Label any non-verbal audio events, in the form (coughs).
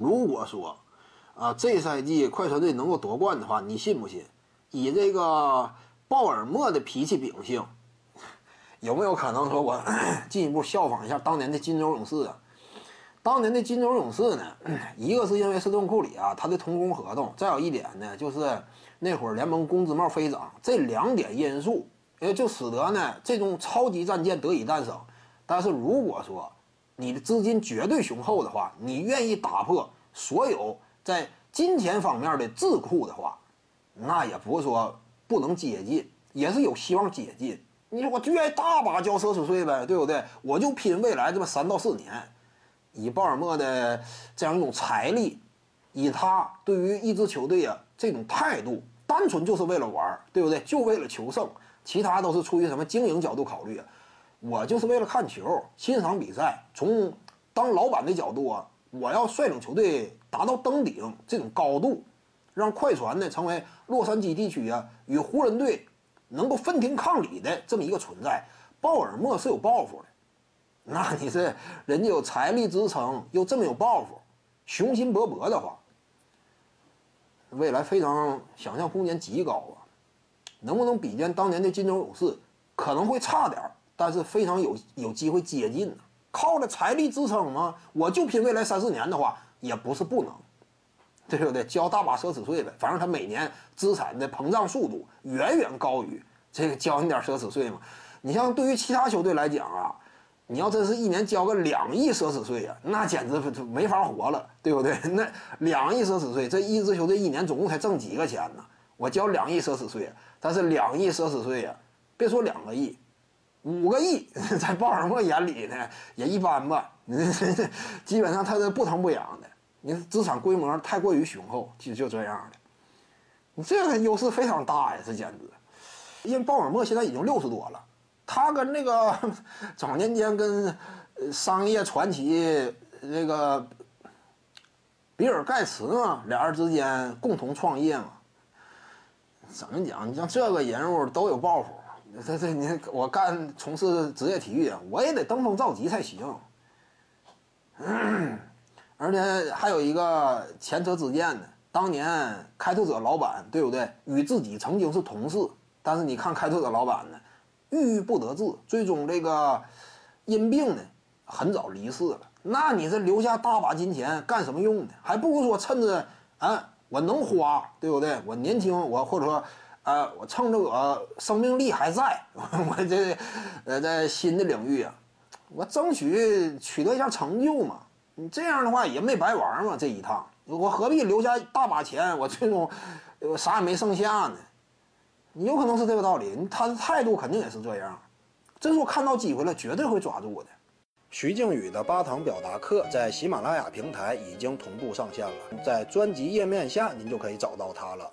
如果说啊这赛季快船队能够夺冠的话，你信不信？以这个鲍尔默的脾气秉性，(laughs) 有没有可能说我 (coughs) 进一步效仿一下当年的金州勇士啊？当年的金州勇士呢，(coughs) 一个是因为斯顿库里啊他的同工合同，再有一点呢就是那会儿联盟工资帽飞涨，这两点因素，也就使得呢这种超级战舰得以诞生。但是如果说你的资金绝对雄厚的话，你愿意打破所有在金钱方面的智库的话，那也不是说不能接近，也是有希望接近。你说我就愿意大把交奢侈税呗，对不对？我就拼未来这么三到四年。以鲍尔默的这样一种财力，以他对于一支球队啊这种态度，单纯就是为了玩，对不对？就为了求胜，其他都是出于什么经营角度考虑？我就是为了看球、欣赏比赛。从当老板的角度啊，我要率领球队达到登顶这种高度，让快船呢成为洛杉矶地区啊与湖人队能够分庭抗礼的这么一个存在。鲍尔默是有抱负的。那你是人家有财力支撑，又这么有抱负，雄心勃勃的话，未来非常想象空间极高啊！能不能比肩当年的金州勇士？可能会差点儿，但是非常有有机会接近呢。靠着财力支撑吗？我就拼未来三四年的话，也不是不能，对不对？交大把奢侈税呗，反正他每年资产的膨胀速度远远高于这个交你点奢侈税嘛。你像对于其他球队来讲啊。你要真是一年交个两亿奢侈税呀，那简直没法活了，对不对？(laughs) 那两亿奢侈税，这一支球队一年总共才挣几个钱呢？我交两亿奢侈税，但是两亿奢侈税呀，别说两个亿，五个亿，(laughs) 在鲍尔默眼里呢也一般吧。(laughs) 基本上他是不疼不痒的，你资产规模太过于雄厚，就就这样的。你这个优势非常大呀，这简直，因为鲍尔默现在已经六十多了。他跟那个 (laughs) 早年间跟商业传奇那个比尔盖茨嘛，俩人之间共同创业嘛。怎么讲？你像这个人物都有抱负。(laughs) 这这你我干从事职业体育，我也得登峰造极才行。嗯 (clears throat) 而且还有一个前车之鉴呢，当年开拓者老板对不对？与自己曾经是同事，但是你看开拓者老板呢？郁郁不得志，最终这个因病呢，很早离世了。那你这留下大把金钱干什么用呢？还不如说趁着啊，我能花，对不对？我年轻，我或者说，啊，我趁着我生命力还在，(laughs) 我这呃在新的领域啊，我争取取得一下成就嘛。你这样的话也没白玩嘛，这一趟我何必留下大把钱，我最终我啥也没剩下呢？你有可能是这个道理，他的态度肯定也是这样。真说看到机会了，绝对会抓住的。徐静宇的八堂表达课在喜马拉雅平台已经同步上线了，在专辑页面下您就可以找到它了。